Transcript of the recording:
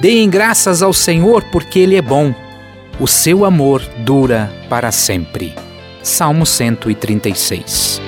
Deem graças ao Senhor porque Ele é bom. O seu amor dura para sempre. Salmo 136